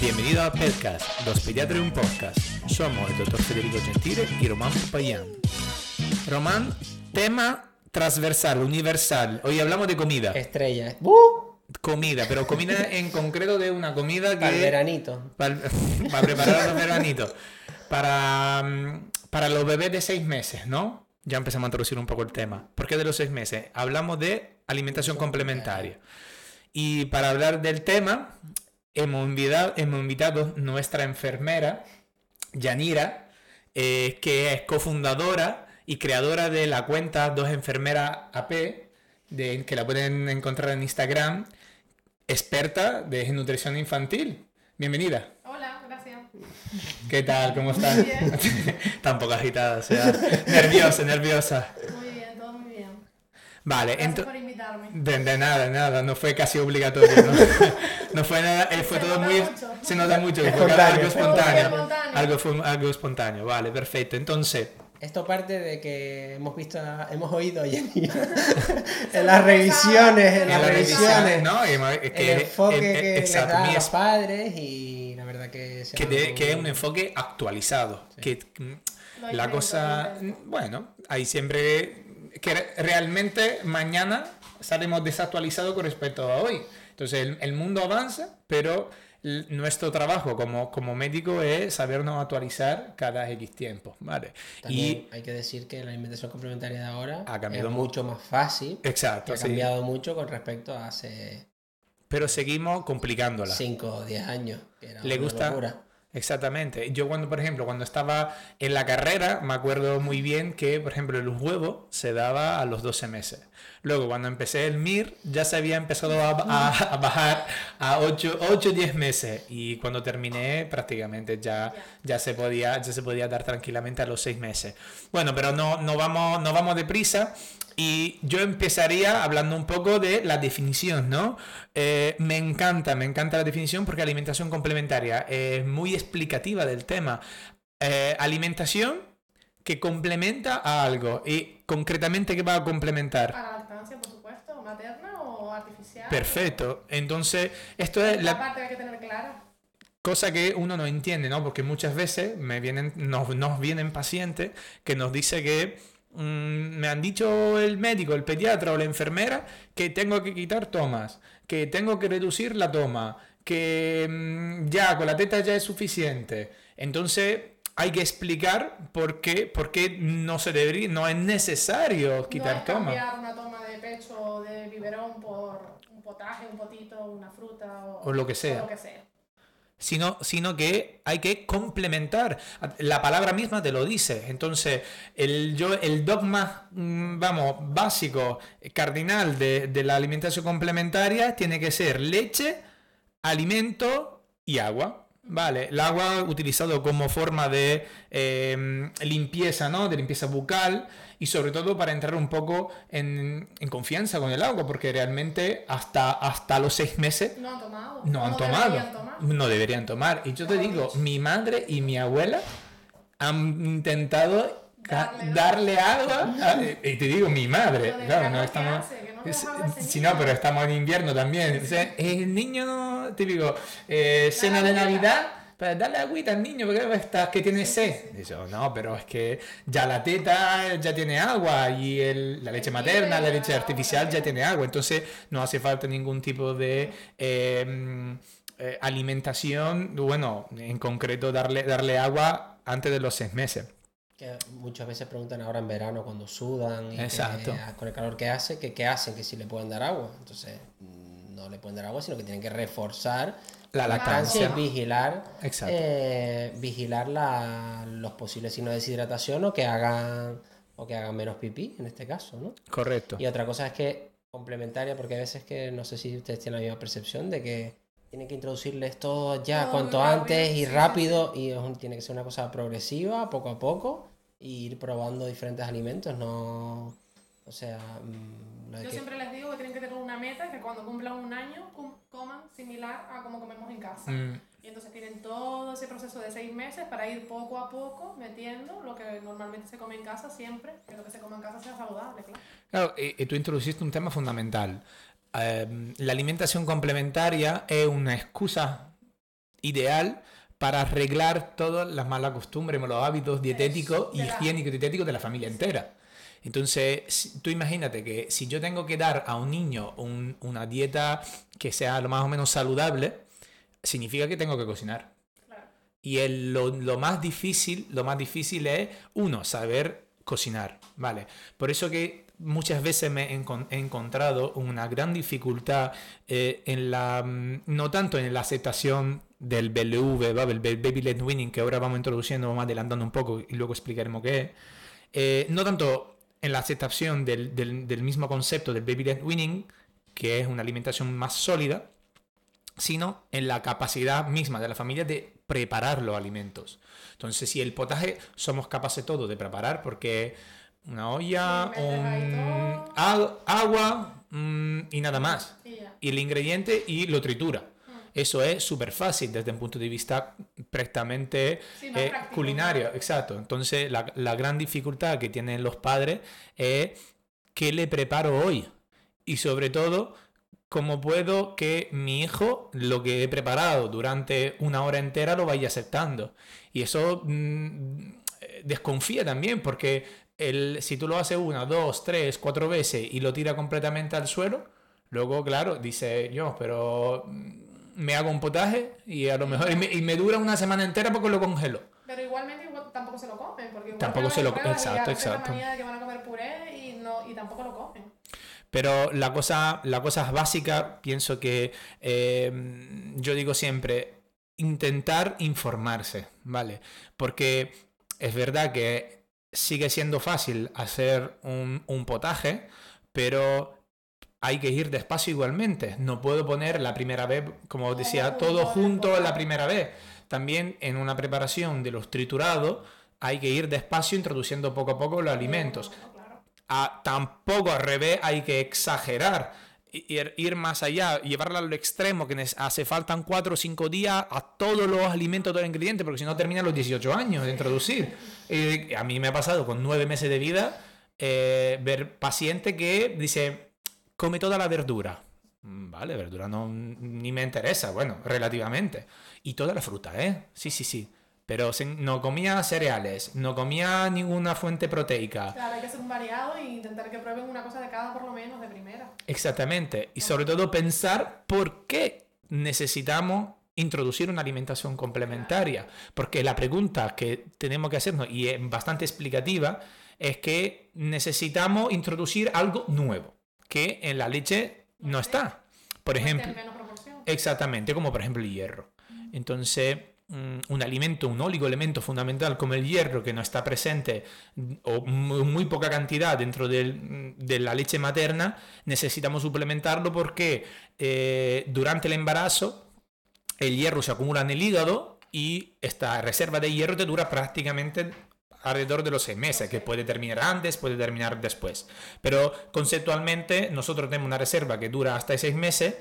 Bienvenido a Podcast, Dos Pediatras un Podcast. Somos el doctor Federico Gentile y Román Popayán. Román, tema transversal, universal. Hoy hablamos de comida. Estrella. ¡Uh! Comida, pero comida en concreto de una comida que... Para el veranito. Para, para preparar los veranitos. Para, mm, para los bebés de seis meses, ¿no? Ya empezamos a introducir un poco el tema. ¿Por qué de los seis meses? Hablamos de alimentación complementaria. Y para hablar del tema, hemos invitado, hemos invitado nuestra enfermera, Yanira, eh, que es cofundadora y creadora de la cuenta Dos Enfermeras AP, de, que la pueden encontrar en Instagram, experta de nutrición infantil. Bienvenida. Hola, gracias. ¿Qué tal? ¿Cómo estás? Muy bien. Tan poco agitada, o sea, nerviosa, nerviosa. Muy. Vale, Gracias entonces... por invitarme. De, de nada, de nada, no fue casi obligatorio, ¿no? no fue nada, eh, fue Se todo nota muy... mucho. Se nota mucho, que fue Espontáneo. algo espontáneo. Algo, fue, algo espontáneo, vale, perfecto. Entonces, Esto parte de que hemos visto, hemos oído a Yanira en las revisiones, en en las revisiones, ¿no? Y ma- que- el enfoque eh, eh, que les exacto, da a los es- padres y la verdad que se que, de- que es un enfoque actualizado. Que mm, la cosa, intento. bueno, hay siempre que re- realmente mañana salimos desactualizados con respecto a hoy. Entonces el, el mundo avanza, pero nuestro trabajo como, como médico es sabernos actualizar cada X tiempo, ¿vale? También Y hay que decir que la alimentación complementaria de ahora Ha cambiado es mu- mucho más fácil, exacto, ha sí. cambiado mucho con respecto a hace Pero seguimos complicándola. 5 o 10 años. Que era Le gusta- locura. Exactamente. Yo cuando, por ejemplo, cuando estaba en la carrera, me acuerdo muy bien que, por ejemplo, el huevo se daba a los 12 meses. Luego, cuando empecé el MIR, ya se había empezado a, bajar a 8 o 10 meses. Y cuando terminé, prácticamente ya, ya, se podía, ya se podía dar tranquilamente a los 6 meses. Bueno, pero no, no, vamos, no vamos deprisa. Y yo empezaría hablando un poco de la definición, ¿no? Eh, me encanta, me encanta la definición porque alimentación complementaria es muy explicativa del tema. Eh, alimentación que complementa a algo y concretamente ¿qué va a complementar? Por supuesto, materna o artificial. Perfecto. Entonces, esto es La la parte que hay que tener clara. cosa que uno no entiende, ¿no? Porque muchas veces me vienen, nos, nos vienen pacientes que nos dice que mm, me han dicho el médico, el pediatra o la enfermera que tengo que quitar tomas, que tengo que reducir la toma, que mm, ya con la teta ya es suficiente. Entonces hay que explicar por qué, por qué no se debería, no es necesario quitar no es toma. cambiar una toma de pecho o de biberón por un potaje, un potito, una fruta o, O lo que sea. o lo que sea. sino, sino que hay que complementar. La palabra misma te lo dice. Entonces, el, yo, el dogma, mm, vamos, básico, cardinal de, de la alimentación complementaria tiene que ser leche, alimento y agua. Vale, el agua utilizado como forma de eh, limpieza, ¿no? De limpieza bucal y sobre todo para entrar un poco en, en confianza con el agua, porque realmente hasta, hasta los seis meses No han tomado. no han O tomado. deberían tomar. No deberían tomar. Y yo te digo, mi madre y mi abuela han intentado Darle- darle agua. a- y te digo, mi madre. Claro, no estamos. hace, es- ese Si no, pero estamos en invierno también. Entonces, el niño, típico, eh, cena de. Navidad. Para darle agüita al niño, porque está que tiene sed. Y yo, no, pero es que ya la teta ya tiene agua y el- la leche materna, la leche artificial ya tiene agua. Entonces no hace falta ningún tipo de eh, eh, alimentación, bueno, en concreto darle, darle agua antes de los seis meses. Que muchas veces preguntan ahora en verano cuando sudan y Exacto. ah, con el calor que hace, que qué hacen, que si le pueden dar agua. Entonces, no le pueden dar agua, sino que tienen que reforzar La lactancia vigilar, eh, vigilar la- los posibles signos de deshidratación o que hagan o que hagan menos pipí, en este caso, ¿no? Correcto. Y otra cosa es que complementaria, porque a veces que no sé si ustedes tienen la misma percepción de que tienen que introducirles todo ya Todo cuanto rápido, antes y rápido y es un- tiene que ser una cosa progresiva, poco a poco, e ir probando diferentes alimentos, no, o sea, mm, lo de Yo que- siempre les digo que tienen que tener una meta que cuando cumplan un año coman similar a como comemos en casa. Mm, Y entonces tienen todo ese proceso de seis meses para ir poco a poco metiendo lo que normalmente se come en casa siempre, que lo que se come en casa sea saludable, claro. Claro, y, y tú introduciste un tema fundamental. Eh, la alimentación complementaria es una excusa ideal para arreglar todas las malas costumbres, los hábitos dietéticos y higiénicos dietéticos de la familia entera. Entonces, tú imagínate que si yo tengo que dar a un niño un- una dieta que sea lo más o menos saludable, significa que tengo que cocinar. Claro. Y el- lo, lo más difícil, lo más difícil es, uno, saber cocinar, ¿vale? Por eso que muchas veces me he, encon- he encontrado una gran dificultad eh, en la, mm, no tanto en la aceptación del BLV, el Ba- Baby Led Winning, que ahora vamos introduciendo, vamos adelantando un poco y luego explicaremos qué es, eh, no tanto en la aceptación del, del- del mismo concepto del Baby Led Winning, que es una alimentación más sólida, sino en la capacidad misma de la familia de preparar los alimentos. Entonces, si el potaje somos capaces todos de preparar, porque una olla, Sí, un- agua mm, y nada más. Y el ingrediente y lo tritura. Mm. Eso es súper fácil desde un punto de vista prácticamente Sí, eh, práctico. culinario, exacto. Entonces, la, la gran dificultad que tienen los padres es qué le preparo hoy. Y sobre todo, cómo puedo que mi hijo lo que he preparado durante una hora entera lo vaya aceptando. Y eso mm, eh, desconfía también, porque el, si tú lo haces una, dos, tres, cuatro veces y lo tira completamente al suelo, luego, claro, dice yo, pero mm, me hago un potaje y a lo mejor y me, y me dura una semana entera porque lo congelo. Pero igualmente igual tampoco se lo comen. Porque igual Tampoco se lo- ya exacto, la exacto. de que van a comer puré y, no, y tampoco lo comen. Pero la cosa, la cosa básica, pienso que eh, yo digo siempre, intentar informarse, ¿vale? Porque es verdad que sigue siendo fácil hacer un, un potaje, pero hay que ir despacio igualmente. No puedo poner la primera vez, como decía, todo junto la primera vez. También en una preparación de los triturados hay que ir despacio introduciendo poco a poco los alimentos a- tampoco al revés hay que exagerar, ir, ir más allá, llevarla al extremo, que hace faltan 4 o 5 días a todos los alimentos, todos los ingredientes, porque si no terminan los 18 años de introducir. Y a mí me ha pasado con 9 meses de vida eh, ver paciente que dice, come toda la verdura. Mm, Vale, verdura no ni me interesa, bueno, relativamente. Y toda la fruta, ¿eh? Sí, sí, sí. Pero no comía cereales, no comía ninguna fuente proteica. Claro, hay que ser un variado e intentar que prueben una cosa de cada por lo menos de primera. Exactamente. Y sobre todo pensar por qué necesitamos introducir una alimentación complementaria. Porque la pregunta que tenemos que hacernos, y es bastante explicativa, es que necesitamos introducir algo nuevo, que en la leche no está. Por ejemplo. Exactamente, como por ejemplo el hierro. Entonces, mm, un alimento, un oligoelemento fundamental como el hierro que no está presente mm, o muy, poca cantidad dentro mm, de la leche materna, necesitamos suplementarlo porque eh, durante el embarazo el hierro se acumula en el hígado y esta reserva de hierro te dura prácticamente alrededor de los seis meses, que puede terminar antes, puede terminar después. Pero conceptualmente nosotros tenemos una reserva que dura hasta seis meses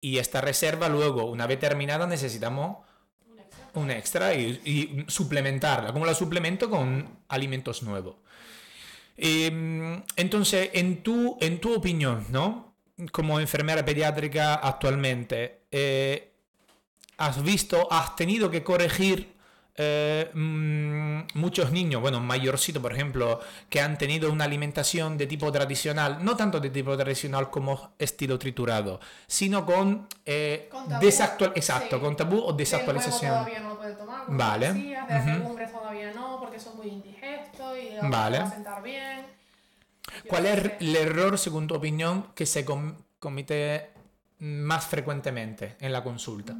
y esta reserva luego, una vez terminada, necesitamos Un extra. y, suplementarla. ¿Cómo la suplemento? Con alimentos nuevos. Eh, entonces, en tu, en tu opinión, ¿no? Como enfermera pediátrica actualmente, eh, ¿has visto, has tenido que corregir eh, mm, muchos niños, bueno, mayorcito, por ejemplo, que han tenido una alimentación de tipo tradicional, no tanto de tipo tradicional como estilo triturado, sino con, eh, Con tabú, desactual, exacto, sí. con tabú o desactualización. todavía no lo puede tomar, Vale. tú decías, de las legumbres todavía no, porque son muy indigestos y no Vale. a sentar bien. Yo ¿Cuál es el error, según tu opinión, que se com- comete más frecuentemente en la consulta?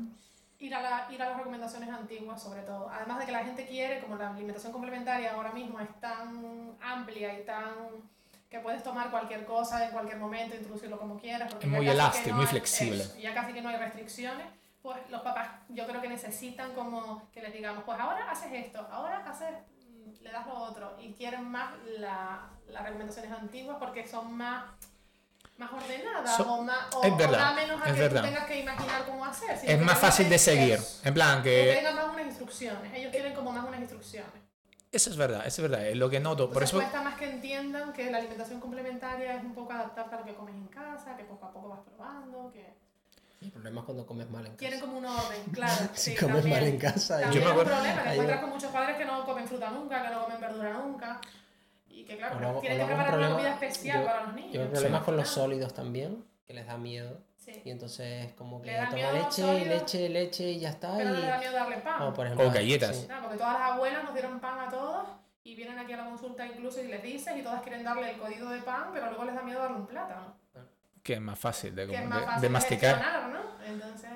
Ir a, la- ir a las recomendaciones antiguas, sobre todo. Además de que la gente quiere, como la alimentación complementaria ahora mismo es tan amplia y tan que puedes tomar cualquier cosa en cualquier momento, introducirlo como quieras. porque Es muy elástico, no muy hay- flexible. eso, ya casi que no hay restricciones. Pues los papás, yo creo que necesitan como que les digamos, pues ahora haces esto, ahora haces, mm, le das lo otro. Y quieren más la- las recomendaciones antiguas porque son más más ordenadas So- o, más, o, es o verdad, da menos a es que verdad. tú tengas que imaginar cómo hacer. Es más fácil de seguir. En plan Que que... tengan más unas instrucciones. Ellos quieren como más unas instrucciones. Eso es verdad, eso es verdad, es lo que noto. Por Entonces eso... cuesta más que entiendan que la alimentación complementaria es un poco adaptable a lo que comes en casa, que poco a poco vas probando, que... El problema es cuando comes mal en casa. Quieren como un orden, claro. Si sí, comes también. mal en casa, También Yo me es un acuerdo- problema, que ahí encuentras con muchos padres que no comen fruta nunca, que no comen verdura nunca. Y que claro, luego- tienen que preparar una comida especial yo- para los niños. Yo tengo Sí. problemas con los Ah, sólidos también, que les da miedo. Sí. Y entonces como que Le da toma leche, sólidos, leche, leche y ya está. Pero no les da miedo darle pan. O, por ejemplo, O galletas. sí. Claro, porque todas las abuelas nos dieron pan a todos y vienen aquí a la consulta incluso y les dices y todas quieren darle el código de pan, pero luego les da miedo darle un plátano. Que es más fácil de, es como más de- fácil de masticar. ¿no? Entonces,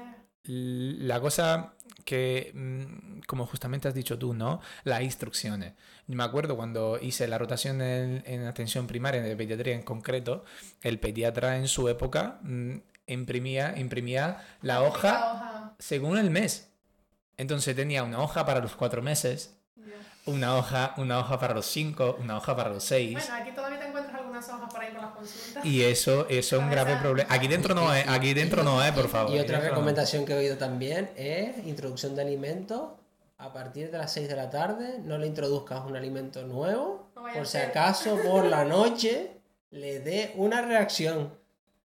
La cosa que, mm, como justamente has dicho tú, ¿no? Las instrucciones. Me acuerdo cuando hice la rotación en, en atención primaria, de pediatría en concreto, el pediatra en su época mm, imprimía, imprimía la hoja la hoja. según el mes. Entonces tenía una hoja para los cuatro meses, una hoja, una hoja para los cinco, una hoja para los seis. Bueno, aquí todavía te encuentras algunas hojas por ahí con las consultas. Y eso, eso es un grave problema. Aquí dentro no es, aquí dentro no es, por favor. Y otra dentro no. recomendación que he oído también es introducción de alimentos. A partir de las 6 de la tarde no le introduzcas un alimento nuevo, No por si acaso por la noche le dé una reacción.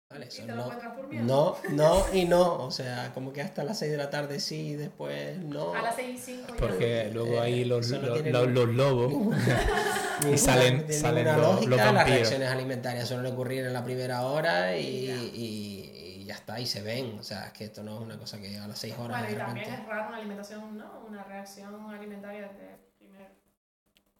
Vale, Y eso te lo no, encuentras por miedo. no, no y no. O sea, como que hasta las 6 de la tarde sí y después no. A las 6 y 5 Porque luego ahí los, no los, tiene los- los lobos Ninguna- salen- no salen los- lógica, los las reacciones alimentarias suelen ocurrir en la primera hora y, Y ya. y- y está, y se ven. O sea, es que esto no es una cosa que a las 6 horas Bueno, y de también repente. es raro una alimentación, ¿no? Una reacción alimentaria de primer.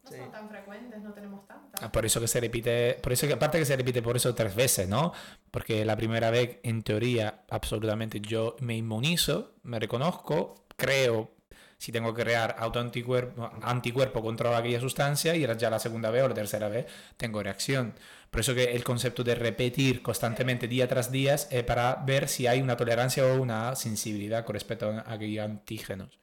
No Sí. son tan frecuentes, no tenemos tantas. Ah, Por eso que se repite, por eso que aparte que se repite por eso tres veces, ¿no? Porque la primera vez, en teoría, absolutamente yo me inmunizo, me reconozco, creo si tengo que crear autoanticuerpo anticuerpo contra aquella sustancia y ya la segunda vez o la tercera vez tengo reacción. Por eso que el concepto de repetir constantemente día tras día es para ver si hay una tolerancia o una sensibilidad con respecto a aquellos antígenos.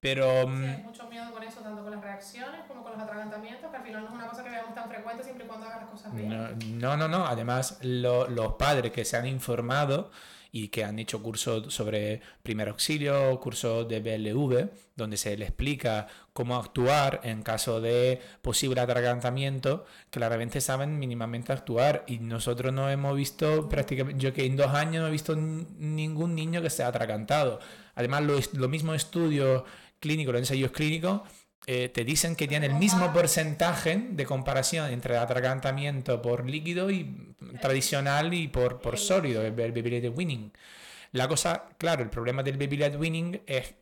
Pero... Sí, mm, hay mucho miedo con eso, tanto con las reacciones como con los atragantamientos, que al final no es una cosa que veamos tan frecuente siempre y cuando hagas las cosas bien. No, no, no. no. Además, lo- los padres que se han informado y que han hecho cursos sobre primer auxilio, cursos de BLV, donde se le explica cómo actuar en caso de posible atragantamiento, claramente saben mínimamente actuar. Y nosotros no hemos visto prácticamente, yo que en dos años no he visto ningún niño que sea atragantado. Además, lo, es- lo mismo estudio clínico, los ensayos clínicos, eh, te dicen que tiene el mismo porcentaje de comparación entre atragantamiento por líquido y tradicional y por, por sólido, el baby led winning. La cosa, claro, el problema del baby led winning es,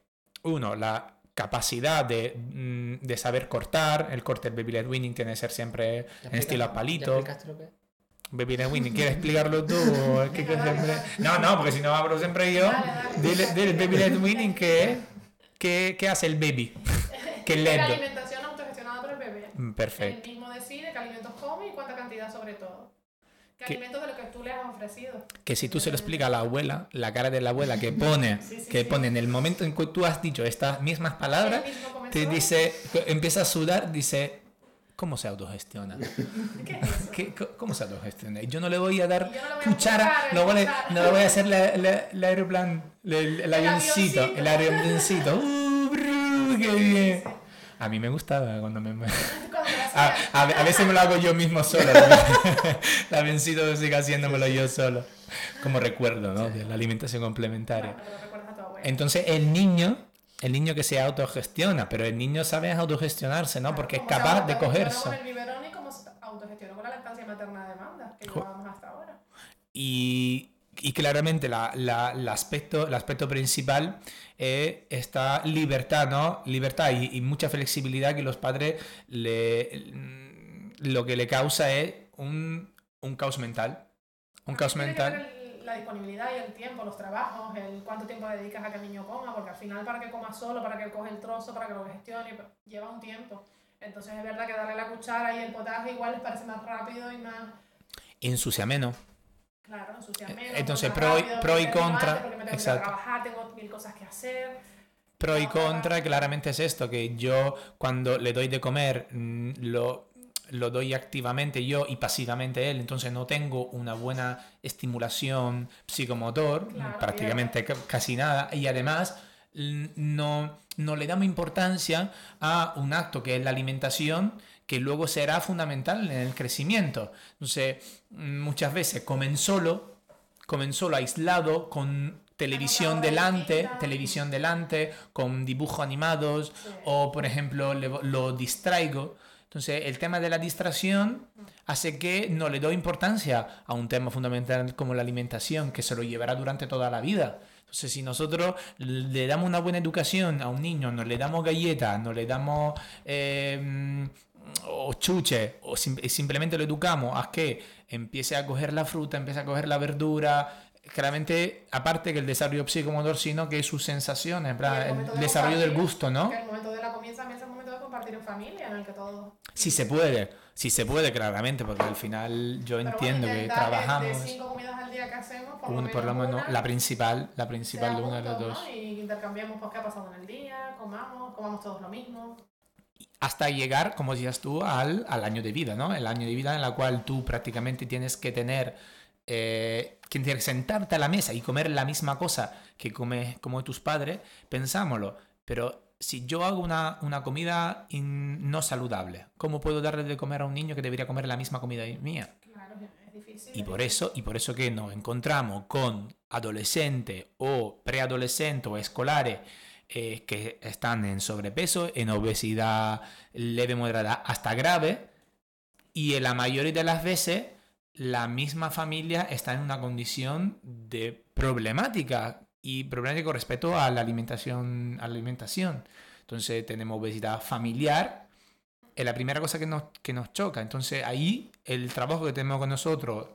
uno, la capacidad de, mm, de saber cortar, el corte del baby led winning tiene que ser siempre ¿Ya en estilo ya palito. Baby led winning, ¿quieres explicarlo tú? siempre- No, no, porque si no hablo siempre yo. Dale, dale. Dile, dile el baby led winning, ¿qué, qué, qué hace el baby? ¿Qué led? la alimentación autogestionada por el bebé. Mm, Perfecto. Él mismo decide qué alimentos come y cuánta cantidad sobre todo. ¿Qué, ¿Qué? alimentos de lo que tú le has ofrecido? que si tú se lo explicas a la abuela, la cara de la abuela que pone, Sí, sí, que sí. pone en el momento en que tú has dicho estas mismas palabras, te dice, empieza a sudar, dice, ¿cómo se autogestiona? ¿Qué es eso? ¿Qué- ¿Cómo se autogestiona? Y yo no le voy a dar no voy a cuchara, empujar, no, voy a- no le voy a hacer la- la- el aeroplan, el, el El avioncito, avioncito. el avioncito. ¡Uh, qué bien! sí. A mí me gustaba cuando me... A, hacía. a, a veces me lo hago yo mismo solo. el avioncito sigue haciéndomelo yo solo. Como recuerdo, ¿no? De la alimentación complementaria. Entonces el niño, el niño que se autogestiona, pero el niño sabe autogestionarse, ¿no? Porque es capaz de cogerse. con el biberón y cómo se autogestionó con la lactancia materna de demanda que Jo- llevábamos hasta ahora. Y, y claramente la, la- el, aspecto, el aspecto principal es esta libertad, ¿no? Libertad y, y mucha flexibilidad que los padres le, lo que le causa es un, un caos mental. Un caos mental. el- la disponibilidad y el tiempo, los trabajos, el cuánto tiempo dedicas a que el niño coma, porque al final para que coma solo, para que coge el trozo, para que lo gestione, pues, lleva un tiempo. Entonces es verdad que darle la cuchara y el potaje igual les parece más rápido y más, Ensucia menos. Claro, ensucia menos. Eh, Entonces, pro y- rápido, pro contra, Porque me tengo exacto. que trabajar, tengo mil cosas que hacer. Pro y contra, claramente es esto, que yo cuando le doy de comer mm, lo, lo doy activamente yo y pasivamente él, entonces no tengo una buena estimulación psicomotor, Claro, prácticamente ca- casi nada, y además mm, no, no le damos importancia a un acto que es la alimentación, que luego será fundamental en el crecimiento. Entonces, muchas veces comen solo, comen solo, aislado, con televisión delante, televisión delante, con dibujos animados, Sí. o por ejemplo le- lo distraigo. Entonces el tema de la distracción hace que no le doy importancia a un tema fundamental como la alimentación, que se lo llevará durante toda la vida. Entonces si nosotros le damos una buena educación a un niño, no le damos galletas, no le damos... eh, o chuche, o sim- simplemente lo educamos a que empiece a coger la fruta, empiece a coger la verdura, claramente, aparte que el desarrollo psicomotor, sino que sus sensaciones, el el, de desarrollo del gusto, ¿no? Que el momento de la comida también es el momento de compartir en familia, en el que todo. Si se puede, si se puede, claramente, porque al final yo Pero entiendo bueno, que intentar trabajamos, De cinco comidas al día que hacemos, por, un- lo, por lo menos una la principal, la principal de uno de los juntos, dos. ¿no? Y intercambiamos pues, qué ha pasado en el día, comamos, comamos todos lo mismo. Hasta llegar, como decías tú, al, al año de vida, ¿no? El año de vida en la cual tú prácticamente tienes que tener, eh, que tienes que sentarte a la mesa y comer la misma cosa que come, como tus padres, pensámoslo, pero si yo hago una, una comida in- no saludable, ¿cómo puedo darle de comer a un niño que debería comer la misma comida mía? Claro, es difícil. Y por eso, y por eso que nos encontramos con adolescentes o preadolescentes o escolares eh, que están en sobrepeso, en obesidad leve, moderada, hasta grave, y en la mayoría de las veces la misma familia está en una condición de problemática y problemática con respecto a la alimentación, a la alimentación. Entonces tenemos obesidad familiar, es la primera cosa que nos, que nos choca. Entonces ahí el trabajo que tenemos con nosotros,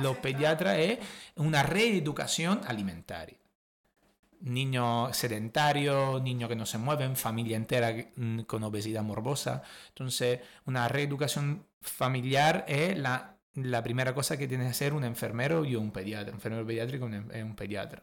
los pediatras, es una reeducación alimentaria. Niños sedentarios, niños que no se mueven, familia entera mm, con obesidad morbosa. Entonces, una reeducación familiar es la, la primera cosa que tiene que hacer un enfermero y un pediatra. Un enfermero pediátrico y un, pediatra.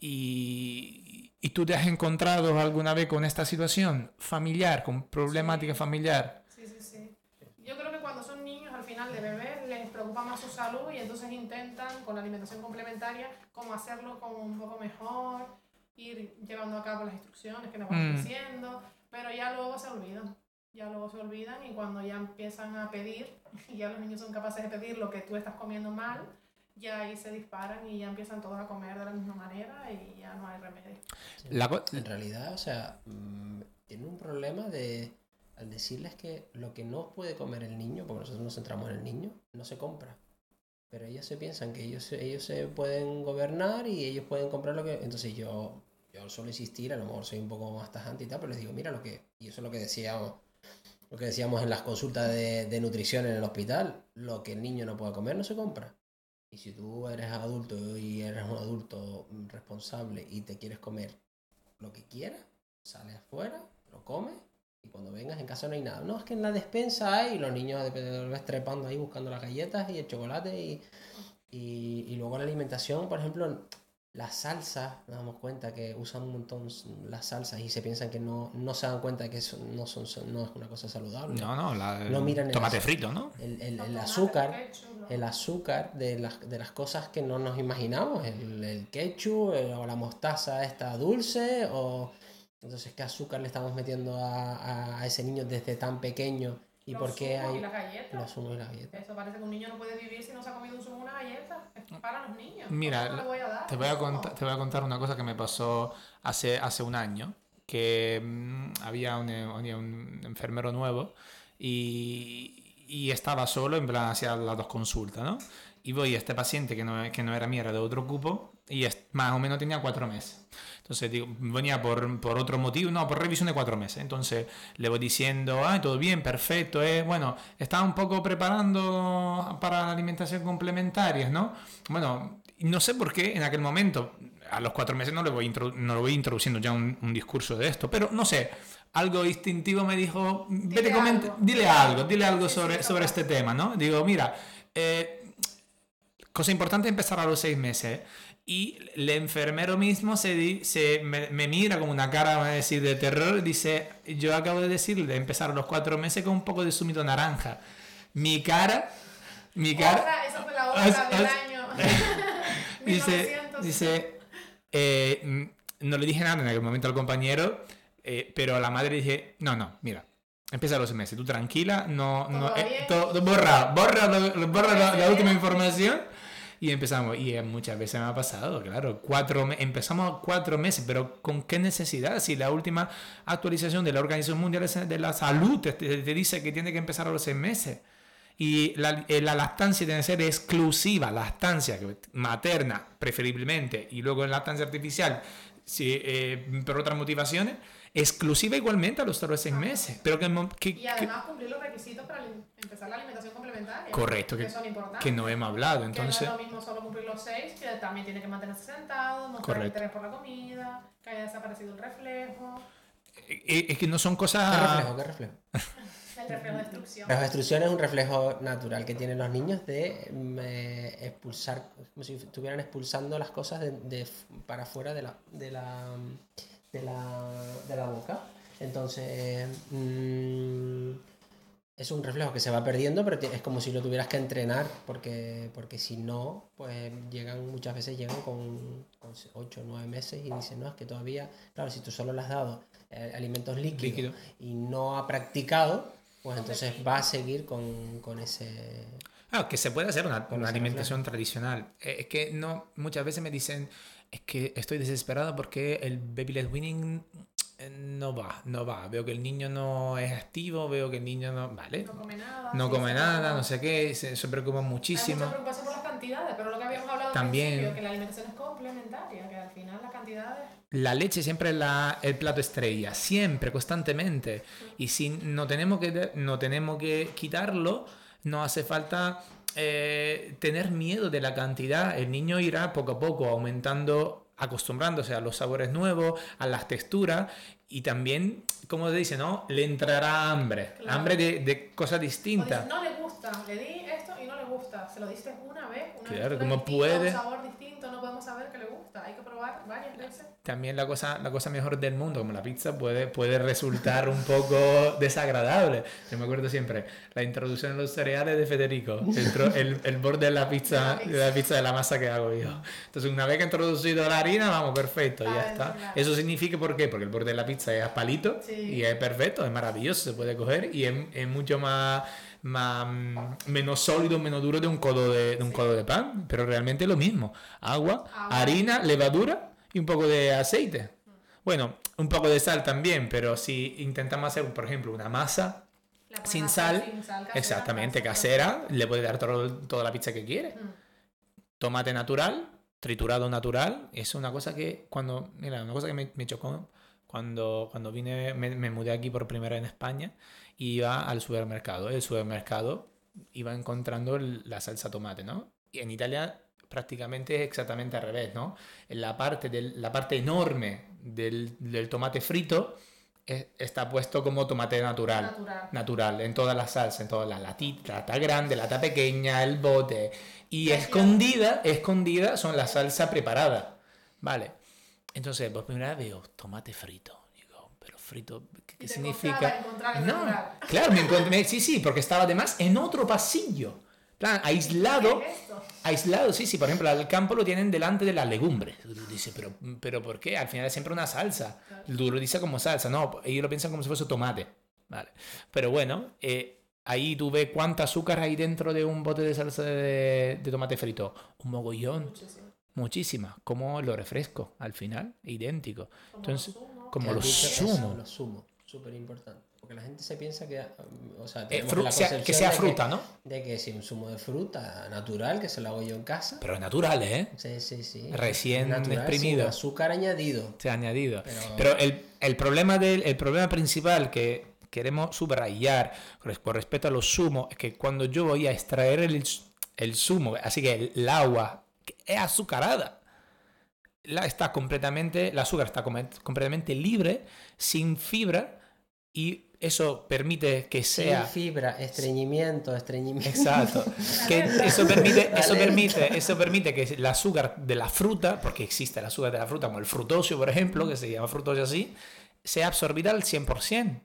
Y, ¿Y tú te has encontrado alguna vez con esta situación familiar, con problemática familiar? Sí, sí, sí. Yo creo que cuando son niños, al final de bebés, les preocupa más su salud y entonces intentan, con la alimentación complementaria, cómo hacerlo como un poco mejor, ir llevando a cabo las instrucciones que nos van Mm. diciendo, pero ya luego se olvidan. Ya luego se olvidan y cuando ya empiezan a pedir, y ya los niños son capaces de pedir lo que tú estás comiendo mal, ya ahí se disparan y ya empiezan todos a comer de la misma manera y ya no hay remedio. La En realidad, o sea, mm, tienen un problema de al decirles que lo que no puede comer el niño, porque nosotros nos centramos en el niño, no se compra. Pero ellos se piensan que ellos, ellos se pueden gobernar y ellos pueden comprar lo que... Entonces yo, yo suelo insistir, a lo mejor soy un poco más tajante y tal, pero les digo, mira lo que... Y eso es lo que decíamos, lo que decíamos en las consultas de, nutrición en el hospital. Lo que el niño no puede comer no se compra. Y si tú eres adulto y eres un adulto responsable y te quieres comer lo que quieras, sales afuera, lo comes y cuando vengas en casa no hay nada. No, es que en la despensa hay y los niños de- de- ves trepando ahí buscando las galletas y el chocolate y, y, y luego la alimentación, por ejemplo, las salsas, nos damos cuenta que usan un montón las salsas y se piensan que no, no se dan cuenta que eso no, son, son- no es una cosa saludable. No, no, la, No miran el tomate azúcar. frito, ¿no? El, el- el azúcar el azúcar de las, de las cosas que no nos imaginamos, el, el ketchup eh, o la mostaza esta dulce, o entonces qué azúcar le estamos metiendo a, a- a ese niño desde tan pequeño y los por qué zumos y hay las galletas. los zumos y las galletas. Eso parece que un niño no puede vivir si no se ha comido un zumo y una galleta. Es para los niños. Mira, ¿Cómo le voy a dar Te voy, a contar, te voy a contar una cosa que me pasó hace, hace un año, que mm, había un, había un enfermero nuevo y, y estaba solo, en plan, hacía las dos consultas, ¿no? Y voy a este paciente que no, que no era mío, era de otro cupo, y es- más o menos tenía cuatro meses. Entonces, digo, venía por, por otro motivo, no, por revisión de cuatro meses. Entonces, le voy diciendo, ah, todo bien, perfecto, eh. bueno, estaba un poco preparando para la alimentación complementaria, ¿no? Bueno, no sé por qué en aquel momento, a los cuatro meses no le voy, no le voy introduciendo ya un, un discurso de esto, pero no sé, algo instintivo me dijo, vete, Dile coment- algo. dile algo, dile algo Sí, sí, sobre, sobre este tema, ¿no? Digo, mira, eh, cosa importante empezar a los seis meses. Y el enfermero mismo se, se me, me mira con una cara, a decir, de terror dice, yo acabo de decirle de empezar a los cuatro meses con un poco de zumito naranja. Mi cara, mi cara... Otra, esa fue la Os- otra del os- año. dice, 1900. dice eh, no le dije nada en aquel momento al compañero, eh, pero a la madre dije, no, no, mira, empieza a los meses, tú tranquila, no, no, Todo eh, bien. todo- borra, borra, lo- borra la, la última información Y empezamos, y eh, muchas veces me ha pasado, claro, cuatro empezamos cuatro meses, pero ¿con qué necesidad? Si la última actualización de la Organización Mundial de la Salud te, dice que tiene que empezar a los seis meses. Y la, eh, la lactancia tiene que ser exclusiva, lactancia materna preferiblemente, y luego en lactancia artificial, si, eh, por otras motivaciones, exclusiva igualmente a los tres seis meses. Pero que, que- Y que- además cumplir los requisitos para empezar la alimentación complementaria. Correcto, que- son importantes. que no hemos hablado, Que entonces... no es lo mismo solo cumplir los seis, que también tiene que mantenerse sentado, mostrar Correcto. interés por la comida, que haya desaparecido el reflejo, eh, Es que no son ¿Qué cosas... reflejo? ¿Qué reflejo? el reflejo de destrucción. La destrucción es un reflejo natural que tienen los niños de mm, eh, expulsar, como si estuvieran expulsando las cosas de, para afuera de la, de la, de la, de la boca. Entonces, mm, es un reflejo que se va perdiendo, pero es como si lo tuvieras que entrenar, porque, porque si no, pues llegan, muchas veces llegan con, con 8 o 9 meses y dicen, no, es que todavía, claro, si tú solo le has dado eh, alimentos líquidos Líquido. y no ha practicado, pues entonces va a seguir con, con ese... Ah, que se puede hacer una, alimentación tradicional. Eh, Es que no, muchas veces me dicen, es que estoy desesperada porque el baby led weaning eh, no va, no va. Veo que el niño no es activo, veo que el niño no... Vale. No come nada. No come nada, no sé qué, se, se preocupa Hay muchísimo. mucha preocupación por las cantidades, pero lo que habíamos hablado También. que la alimentación es complementaria, que al final las cantidades... La leche siempre es la, el plato estrella, siempre, constantemente. Y si no tenemos que, no tenemos que quitarlo, no hace falta eh, tener miedo de la cantidad. El niño irá poco a poco aumentando, acostumbrándose a los sabores nuevos, a las texturas. Y también, como se dice, ¿no? Le entrará hambre. Claro. Hambre de, de cosas distintas. dices, no le gusta, le di esto y no le gusta. Se lo diste una vez, una Claro, ¿cómo distinta, puede? Un sabor distinto, no podemos saber que le gusta. Hay que probar varias veces. También la cosa, la cosa mejor del mundo, como la pizza, puede, puede resultar un poco desagradable. Yo me acuerdo siempre, la introducción de los cereales de Federico, el, el, el borde de la pizza, de la pizza de la masa que hago yo. Entonces, una vez que he introducido la harina, vamos, perfecto, ya Ah, está. claro. Eso significa, ¿por qué? Porque el borde de la pizza es a palito Sí. y es perfecto, es maravilloso, se puede coger y es, es mucho más, más mm, menos sólido, menos duro de un codo de, de un codo de pan, pero realmente lo mismo. Agua, Agua. harina, levadura y un poco de aceite. Bueno, un poco de sal también, pero si intentamos hacer, por ejemplo, una masa sin sal, sin sal casera, exactamente casera. casera, le puede dar todo- toda la pizza que quiere. Mm. Tomate natural, triturado natural, es una cosa que cuando, mira, una cosa que me, me chocó cuando, cuando vine, me, me mudé aquí por primera vez en España, iba al supermercado, el supermercado iba encontrando la salsa tomate, ¿no? Y en Italia prácticamente es exactamente al revés, ¿no? La parte, del, la parte enorme del, del tomate frito es- está puesto como tomate natural Natural. natural en todas las salsas, en todas las latitas, lata grande, lata pequeña, el bote. Y escondida, escondida son la salsa preparada. Vale. Entonces, por primera vez veo tomate frito. Digo, pero frito, ¿qué, significa? encontrar No, claro, me encontré, sí, sí, porque estaba además en otro pasillo. Plan, aislado, ¿Qué es esto? aislado, sí, sí, por ejemplo, al campo lo tienen delante de las legumbres. Dice, pero, pero ¿por qué? Al final es siempre una salsa. Lo dices como salsa, no, ellos lo piensan como si fuese tomate. Vale. Pero bueno, eh, ahí tú ves cuánta azúcar hay dentro de un bote de salsa de, de tomate frito. Un mogollón, Muchísimo. muchísima. Como lo refresco, al final, idéntico. Como Entonces, como los eso, zumos. Los zumos, súper importante. Porque la gente se piensa que, o sea, Eh, la sea- que sea de fruta, ¿no? De que si un zumo de fruta natural, que se lo hago yo en casa. Pero naturales, ¿eh? Sí, sí, sí. Recién Natural, exprimido. sin azúcar añadido. Se ha añadido. Pero- Pero, el, el problema del, el problema principal que queremos subrayar con respecto a los zumos es que cuando yo voy a extraer el, el zumo, así que el, el agua que es azucarada, la está completamente, el azúcar está completamente libre, sin fibra, y eso permite que sea. Fibra, estreñimiento, estreñimiento. Exacto. Que eso permite, eso permite, eso permite que el azúcar de la fruta, porque existe el azúcar de la fruta, como el frutosio, por ejemplo, que se llama frutosio así, sea absorbida al 100%.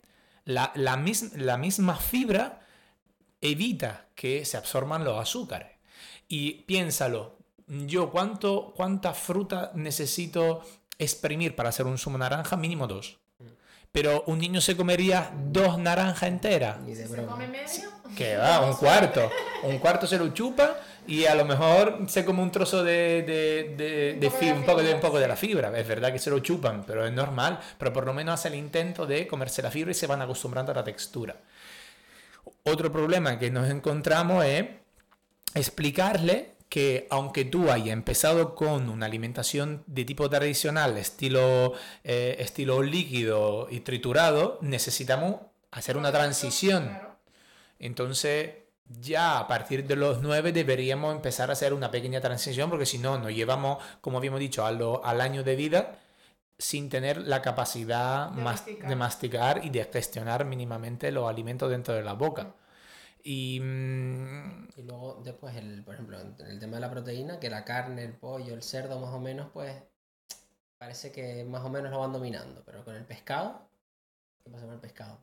La, la, mis- la misma fibra evita que se absorban los azúcares. Y piénsalo, yo cuánto, cuánta fruta necesito exprimir para hacer un zumo naranja, mínimo dos. Pero un niño se comería dos naranjas enteras. Si se come medio, Que va, un cuarto. Un cuarto se lo chupa y a lo mejor se come un trozo de, de, de, de Un poco fi- de un, poco de, fibra, un poco de la fibra. Es verdad que se lo chupan, pero es normal. Pero por lo menos hace el intento de comerse la fibra y se van acostumbrando a la textura. Otro problema que nos encontramos es explicarle que aunque tú hayas empezado con una alimentación de tipo tradicional, estilo, eh, estilo líquido y triturado, necesitamos hacer una transición. Entonces, ya a partir de los 9 deberíamos empezar a hacer una pequeña transición, porque si no, nos llevamos, como habíamos dicho, a lo- al año de vida sin tener la capacidad De mas- masticar. de masticar y de gestionar mínimamente los alimentos dentro de la boca. Y mm, Y después, el, por ejemplo, en el tema de la proteína, que la carne, el pollo, el cerdo más o menos, pues parece que más o menos lo van dominando. Pero con el pescado, ¿qué pasa con el pescado?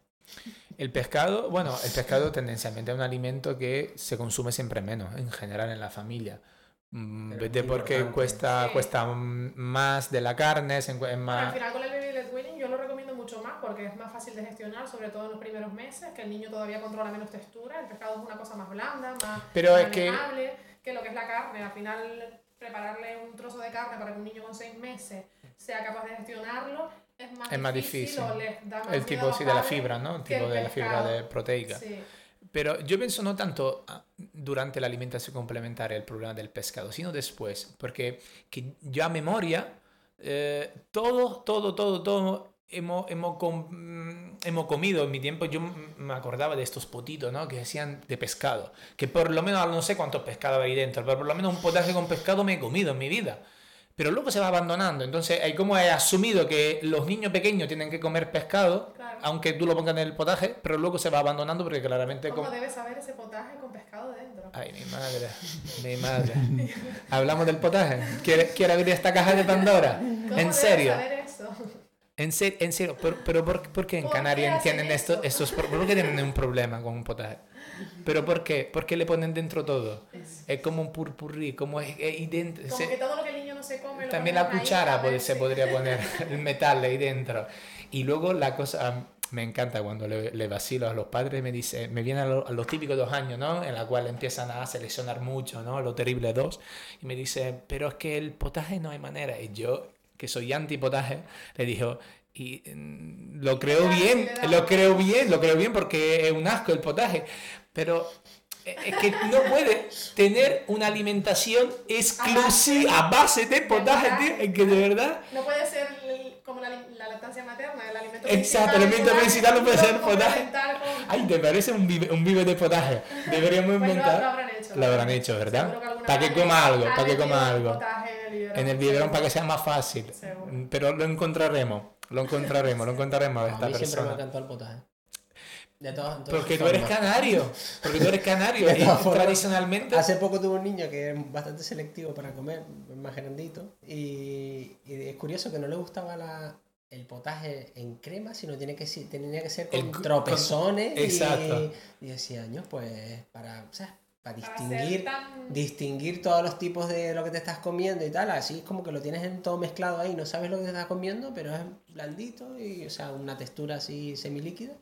el pescado, bueno, el pescado tendencialmente es un alimento que se consume siempre menos en general en la familia. Mm, Pero porque importante. cuesta, Sí. cuesta más de la carne, se es al final con el baby led weaning yo lo recomiendo mucho más porque es más fácil de gestionar, sobre todo en los primeros meses, que el niño todavía controla menos textura, el pescado es una cosa más blanda, más Pero es que- que lo que es la carne. Al final prepararle un trozo de carne para que un niño con seis meses sea capaz de gestionarlo es más Es más difícil. difícil. más El tipo sí de la fibra, ¿no? El tipo el de la fibra de proteica. Sí. Pero yo pienso no tanto ah, durante la alimentación complementaria el problema del pescado, sino después, porque que yo a memoria, eh, todo, todo, todo, todo hemos, hemos, com- mm, hemos comido en mi tiempo, yo me acordaba de estos potitos, ¿no? Que hacían de pescado, que por lo menos no sé cuántos pescados hay dentro, pero por lo menos un potaje con pescado me he comido en mi vida. Pero luego se va abandonando, entonces hay como he asumido que los niños pequeños tienen que comer pescado, Claro. aunque tú lo pongas en el potaje, pero luego se va abandonando porque claramente... ¿Cómo como- debes saber ese potaje con pescado dentro? Ay, mi madre, mi madre. Hablamos del potaje. ¿Quiere, quiere abrir esta caja de Pandora? ¿Cómo ¿En serio? saber eso? En, se- en serio, pero, pero ¿por, por qué en ¿Por qué Canarias tienen esto- eso? estos ¿Por qué tienen un problema con un potaje? ¿Pero por qué? ¿Por qué le ponen dentro todo? Es- Es como un purpurrí, como es, es idéntico. Como se- que todo lo que el niño no se come lo También la cuchara puede- se podría poner el metal ahí dentro. Y luego la cosa, me encanta cuando le, le vacilo a los padres, me dice, me vienen a, lo- a los típicos dos años, ¿no? En la cual empiezan a seleccionar mucho, ¿no? Lo terrible dos. Y me dice, pero es que el potaje no hay manera. Y yo, que soy anti-potaje, le dijo, y mm, lo creo bien, lo creo bien, lo creo bien porque es un asco el potaje. Pero eh, es que no puede tener una alimentación exclusiva a base de potaje, tío. Es que de verdad. No puede ser como la, la lactancia materna, el alimento Exacto, el alimento principal no puede ser potaje. con- Ay, ¿te parece un vive, un vive de potaje? Deberíamos Pues lo, lo inventar. habrán hecho. Lo habrán hecho, ¿verdad? Que Para que coma algo, ha para que coma algo. en el biberón, En el biberón seguro. para que sea más fácil. Seguro. Pero lo encontraremos, lo encontraremos, lo encontraremos a A esta mí siempre me persona. encantó el potaje. De todas, de todas Porque tú formas. eres canario, porque tú eres canario y formas, tradicionalmente... Hace poco tuve un niño que es bastante selectivo para comer, es más grandito, y, y es curioso que no le gustaba la, el potaje en crema, sino tiene que, tenía que ser con El tropezones. con- exacto. Y, y decía, años, pues, para, ¿sabes? para Para distinguir, tan- distinguir todos los tipos de lo que te estás comiendo y tal, así es como que lo tienes en todo mezclado ahí, no sabes lo que te estás comiendo, pero es blandito y, o sea, una textura así semilíquida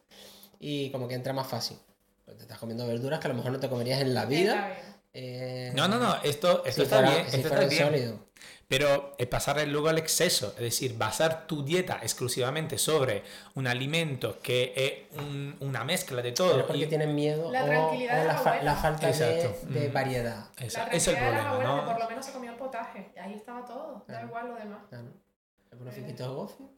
y como que entra más fácil. Te estás comiendo verduras que a lo mejor no te comerías en la vida. eh, No, no, no, esto, esto si está fuera- bien, si esto está bien. sólido. Pero es pasar luego al exceso, es decir, basar tu dieta exclusivamente sobre un alimento que es un- una mezcla de Pero todo. es porque y- tienen miedo La o, tranquilidad o de la, fa- la falta de, Exacto. de Mm. variedad. Esa- La es el tranquilidad de problema, abuelas que por ¿no? lo menos se comió el potaje. Ahí estaba todo. Da igual lo demás. Claro. Pones fiquitos de gofio.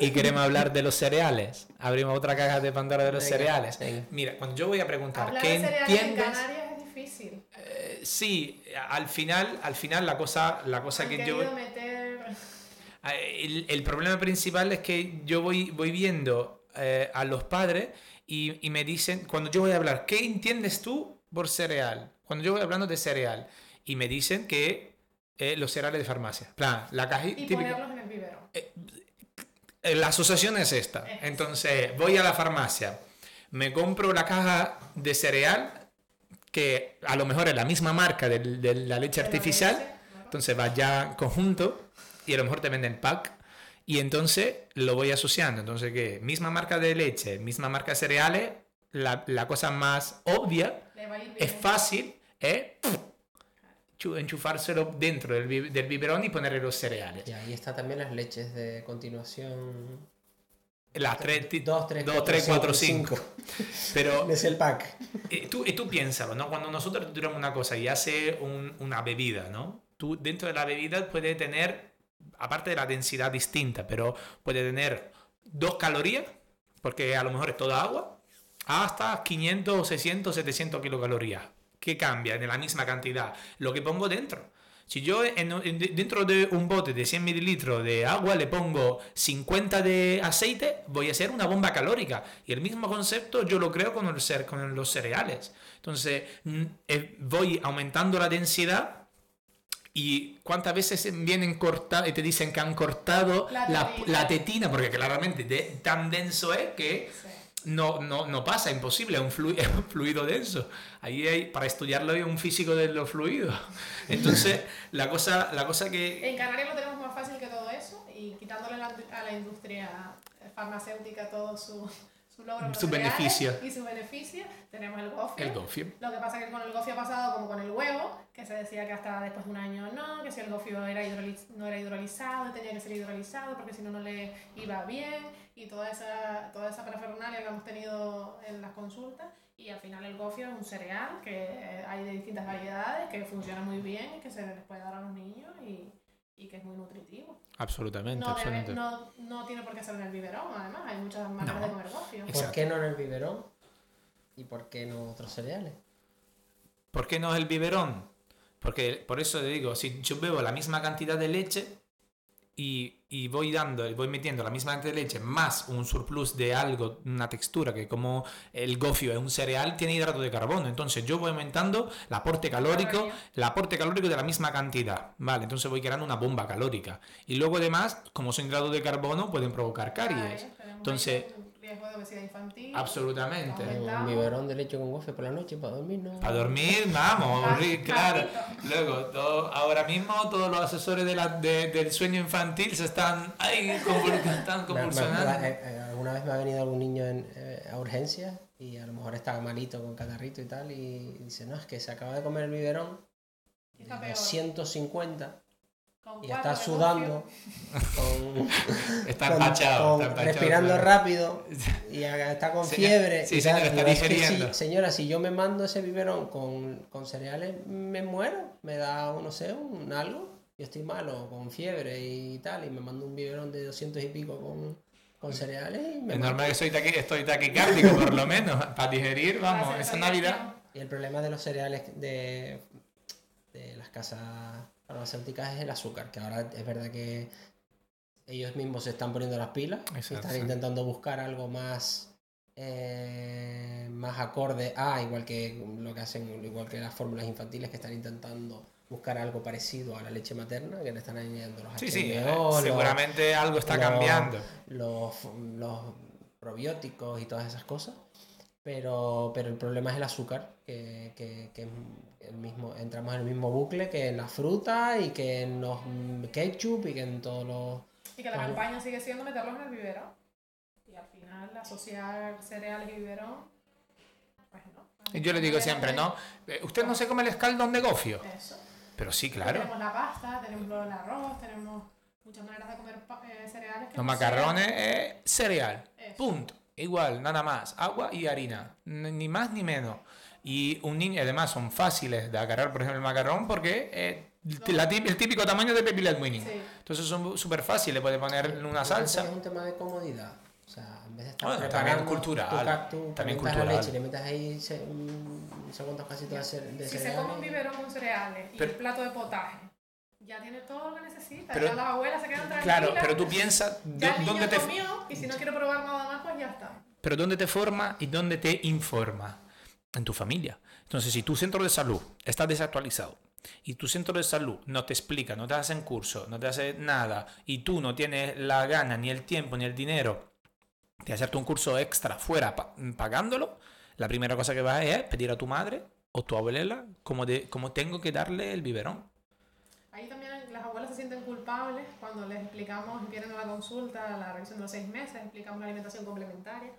Y, queremos hablar de los cereales. Abrimos otra caja de Pandora de los Venga, cereales. venga. Mira, cuando yo voy a preguntar, Hablar ¿qué en entiendes? Canarias es difícil. Eh, sí, al final, al final la cosa, la cosa Han que yo meter... El, el problema principal es que yo voy, voy viendo eh, a los padres y, y me dicen, cuando yo voy a hablar, ¿qué entiendes tú por cereal? Cuando yo voy hablando de cereal y me dicen que eh, los cereales de farmacia, plan, la cajita Y típica. ponerlos en el biberón. Eh, La asociación es esta. Es. Entonces, voy a la farmacia, me compro la caja de cereal, que a lo mejor es la misma marca del- de, la leche artificial, entonces va ya conjunto y a lo mejor te venden pack y entonces lo voy asociando. Entonces, ¿qué? Misma marca de leche, misma marca de cereales, la, la cosa más obvia, es fácil, es chu- enchufárselo dentro del, bi- del biberón y ponerle los cereales. Y ahí está también las leches de continuación. Las 3, 2, 3, 2, 3, 4, 5. Pero Es el pack. eh, tú, y tú piénsalo, ¿no? Cuando nosotros tiramos una cosa y hace un- una bebida, ¿no? Tú dentro de la bebida puede tener, aparte de la densidad distinta, pero puede tener dos calorías, porque a lo mejor es toda agua, hasta 500, 600, 700 kilocalorías. ¿Qué cambia en la misma cantidad? Lo que pongo dentro. Si yo en- en- dentro de un bote de 100 mililitros de agua le pongo 50 de aceite, voy a hacer una bomba calórica. Y el mismo concepto yo lo creo con, el con los cereales. Entonces mm, eh, voy aumentando la densidad y cuántas veces vienen cortados y te dicen que han cortado La la, tetina. la tetina, porque claramente de- tan denso es que Sí. No, no, no pasa, imposible, es un, flu- es un fluido denso. Ahí hay, para estudiarlo hay un físico de los fluidos. Entonces, la cosa, la cosa que... En Canarias lo tenemos más fácil que todo eso y quitándole a la industria farmacéutica todo su, su logro. Su beneficio. Y su beneficio, tenemos el gofio. El gofio. Lo que pasa es que con el gofio ha pasado como con el huevo, que se decía que hasta después de un año no, que si el gofio era hidroliz- no era hidrolizado, tenía que ser hidrolizado porque si no, no le iba bien, y toda esa, toda esa parafernalia que hemos tenido en las consultas. Y al final el gofio es un cereal que hay de distintas variedades, que funciona muy bien, que se les puede dar a los niños y, y que es muy nutritivo. Absolutamente, No, debe- absolutamente. no, no tiene por qué ser en el biberón, además, hay muchas maneras No. de comer gofio. ¿Por qué no en el biberón? ¿Y por qué no otros cereales? ¿Por qué no es el biberón? Porque por eso te digo, si yo bebo la misma cantidad de leche y, y voy dando, voy metiendo la misma cantidad de leche más un surplus de algo, una textura, que como el gofio es un cereal, tiene hidrato de carbono. Entonces yo voy aumentando el aporte calórico, el aporte calórico de la misma cantidad. Vale, entonces voy creando una bomba calórica. Y luego además, como son hidratos de carbono, pueden provocar caries. Entonces, riesgo de obesidad infantil. Absolutamente. Un biberón de leche con goce por la noche para dormir, ¿no? Para dormir, vamos, ah, claro. Luego, todo, ahora mismo todos los asesores de la, del sueño infantil se están, ay, están convulsionando. Eh, eh, alguna vez me ha venido algún niño en, eh, a urgencia y a lo mejor estaba malito con catarrito y tal y dice, no, es que se acaba de comer el biberón, 150 y está sudando, con, Está con- empachado, con- está empachado, respirando claro. rápido y está con Señor- fiebre. sí, y tal. señor, está que si- digeriendo. señora, si yo me mando ese biberón con, con cereales, me muero, me da, no sé, un algo. Yo estoy malo, con fiebre y tal, y me mando un biberón de 200 y pico con, con cereales y me Es normal que soy taqui- estoy taquicárdico, por lo menos. Para digerir, vamos, esa Navidad. Y el problema de los cereales de, de las casas farmacéuticas es el azúcar, que ahora es verdad que ellos mismos se están poniendo las pilas, Exacto. están intentando buscar algo más eh, más acorde a, igual que lo que hacen, igual que las fórmulas infantiles que están intentando buscar algo parecido a la leche materna, que le están añadiendo los Sí, sí, eh, los- seguramente algo está los- cambiando. los, los probióticos y todas esas cosas. Pero, pero el problema es el azúcar, que, que, que es el mismo, entramos en el mismo bucle que en la fruta y que en los mm, ketchup y que en todos los... Y que la Vale. campaña sigue siendo meterlos en el biberón. Y al final asociar cereales y biberón, pues no. Y Yo le digo siempre, ¿no? Eh, Usted no se come el escaldón de gofio. Eso. Pero sí, claro. Tenemos la pasta, tenemos el arroz, tenemos muchas maneras de comer eh, cereales. que Los no macarrones es cereal. Eso. Punto. Igual, nada más. Agua y harina. Ni más ni menos. Y un niño, además, son fáciles de agarrar, por ejemplo, el macarrón porque es la tip- el típico tamaño de Pepi Winning. Sí. Entonces son súper fáciles. Puede poner en una salsa. Es un tema de comodidad. O sea, en vez de estar Bueno, preparando también cultural, tu ca- tú también calientas la cultural. leche le metes ahí se, un segundo casito de, de Si se come un biberón con cereales y Pero- un plato de potaje, ya tiene todo lo que necesita. Pero- ya las abuelas se quedan tranquilas. Claro, pero tú piensas dónde te, comió y si no quiere probar nada más, pero dónde te forma y dónde te informa. En tu familia. Entonces, si tu centro de salud está desactualizado y tu centro de salud no te explica, no te hacen curso, no te hace nada y tú no tienes la gana, ni el tiempo, ni el dinero de hacerte un curso extra fuera pa- pagándolo, la primera cosa que vas a hacer es pedir a tu madre o tu abuela cómo, de, cómo tengo que darle el biberón. Las abuelas se sienten culpables cuando les explicamos, vienen a la consulta, a la revisión de los seis meses, explicamos la alimentación complementaria.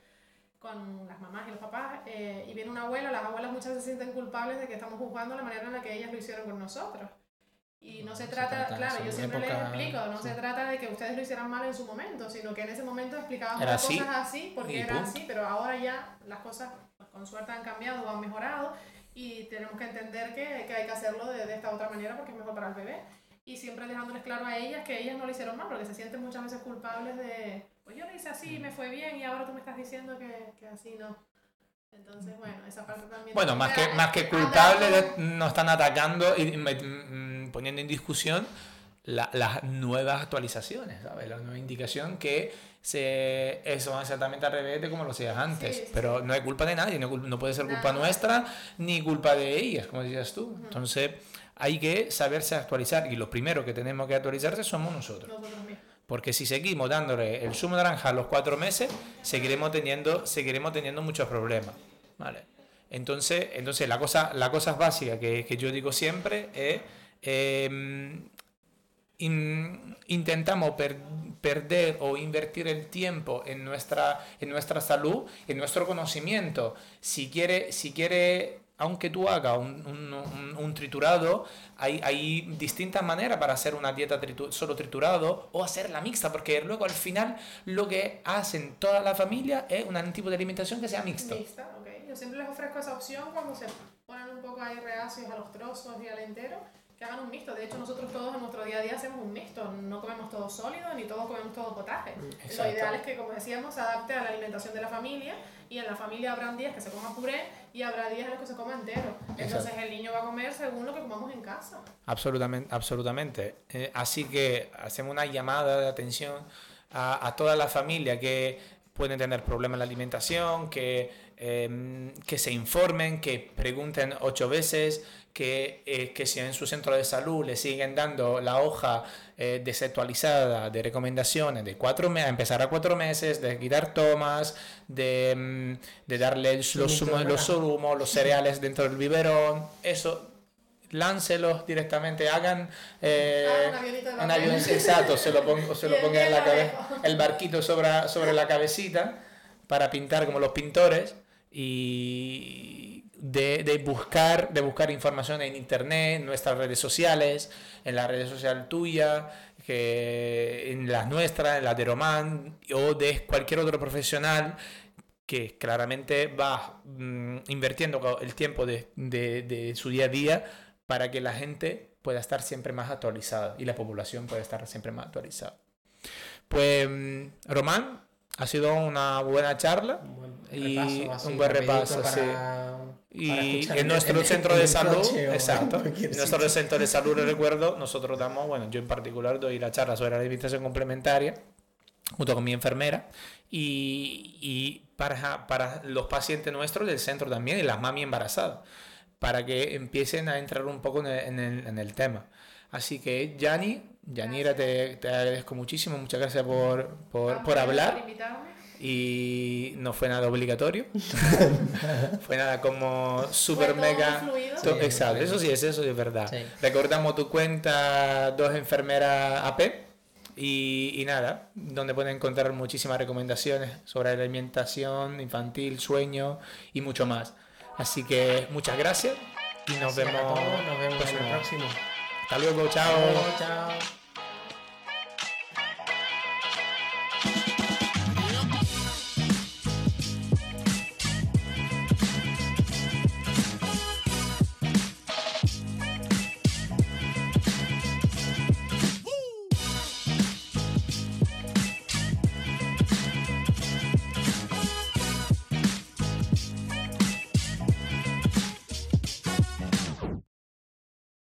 con las mamás y los papás, eh, y viene una abuela, las abuelas muchas veces se sienten culpables de que estamos juzgando la manera en la que ellas lo hicieron con nosotros. Y no, se, trata, claro, yo siempre les explico, no se trata de que ustedes lo hicieran mal en su momento, sino que en ese momento explicábamos las cosas así porque era así, pero ahora ya las cosas pues, con suerte han cambiado o han mejorado y tenemos que entender que, que hay que hacerlo de, de, esta otra manera porque es mejor para el bebé. Y siempre dejándoles claro a ellas que ellas no lo hicieron mal, porque se sienten muchas veces culpables de, pues yo lo hice así, me fue bien y ahora tú me estás diciendo que, que así no. Entonces, bueno, esa parte también... Bueno, más que, más que culpables, nos están atacando y mm, poniendo en discusión la, las nuevas actualizaciones, ¿sabes? La nueva indicación que se, son exactamente al revés de como lo hacías antes. Sí, sí. Pero no hay culpa de nadie, no, no puede ser culpa Nada. nuestra ni culpa de ellas, como decías tú. Uh -huh. Entonces, hay que saberse actualizar y los primeros que tenemos que actualizarse somos nosotros. Porque si seguimos dándole el zumo naranja a los cuatro meses, seguiremos teniendo, seguiremos teniendo muchos problemas. ¿vale? Entonces, entonces la, cosa, la cosa básica que, que yo digo siempre es, eh, in, intentamos per, perder o invertir el tiempo en nuestra, en nuestra salud, en nuestro conocimiento. Si quiere, si quiere aunque tú hagas un, un, un, un triturado, hay, hay, distintas maneras para hacer una dieta tritu solo triturado o hacerla mixta, porque luego al final lo que hacen toda la familia es un tipo de alimentación que sea mixta. Mixta, ok. Yo siempre les ofrezco esa opción cuando se ponen un poco ahí reacios a los trozos y al entero que hagan un mixto. De hecho, nosotros todos en nuestro día a día hacemos un mixto. No comemos todo sólido ni todos comemos todo potaje. Exacto. Lo ideal es que, como decíamos, se adapte a la alimentación de la familia y en la familia habrán días que se coma puré y habrá días en los que se coma entero. Entonces Exacto. el niño va a comer según lo que comamos en casa. Absolutamente. absolutamente. Eh, así que hacemos una llamada de atención a, a toda la familia que pueden tener problemas en la alimentación, que, eh, que se informen, que pregunten ocho veces, que, eh, que, si en su centro de salud le siguen dando la hoja eh, desactualizada de recomendaciones de cuatro meses, empezar a cuatro meses, de quitar tomas, de, mm, de darle los, zumos, los los cereales dentro del biberón, eso láncelos directamente, hagan eh, ah, un avión exacto, se lo, pongo, se lo pongan en la cabeza, el barquito sobre, sobre la cabecita para pintar como los pintores y de, de, buscar, de buscar información en internet, en nuestras redes sociales, en la red social tuya, que en las nuestras, en la de Román o de cualquier otro profesional que claramente va mmm, invirtiendo el tiempo de, de, de, su día a día para que la gente pueda estar siempre más actualizada y la población pueda estar siempre más actualizada. Pues, Román, ha sido una buena charla un buen y repaso, un buen repaso, para... sí. y en nuestro el, centro de salud, exacto, en nuestro centro de salud, recuerdo, nosotros damos, bueno, yo en particular doy la charla sobre la alimentación complementaria junto con mi enfermera y, y para, para los pacientes nuestros del centro también y las mami embarazadas, para que empiecen a entrar un poco en el, en el, en el tema. Así que, Yani, Yanira, te, te, agradezco muchísimo, muchas gracias por, por, por hablar. Y no fue nada obligatorio. fue nada como super mega. Sí, Exacto, eso sí es eso, es verdad. Sí. Recordamos tu cuenta, dos enfermeras AP. Y, y, nada, donde pueden encontrar muchísimas recomendaciones sobre alimentación infantil, sueño y mucho más. Así que muchas gracias y nos gracias vemos, nos vemos en el próximo. Hasta luego, chao. chao.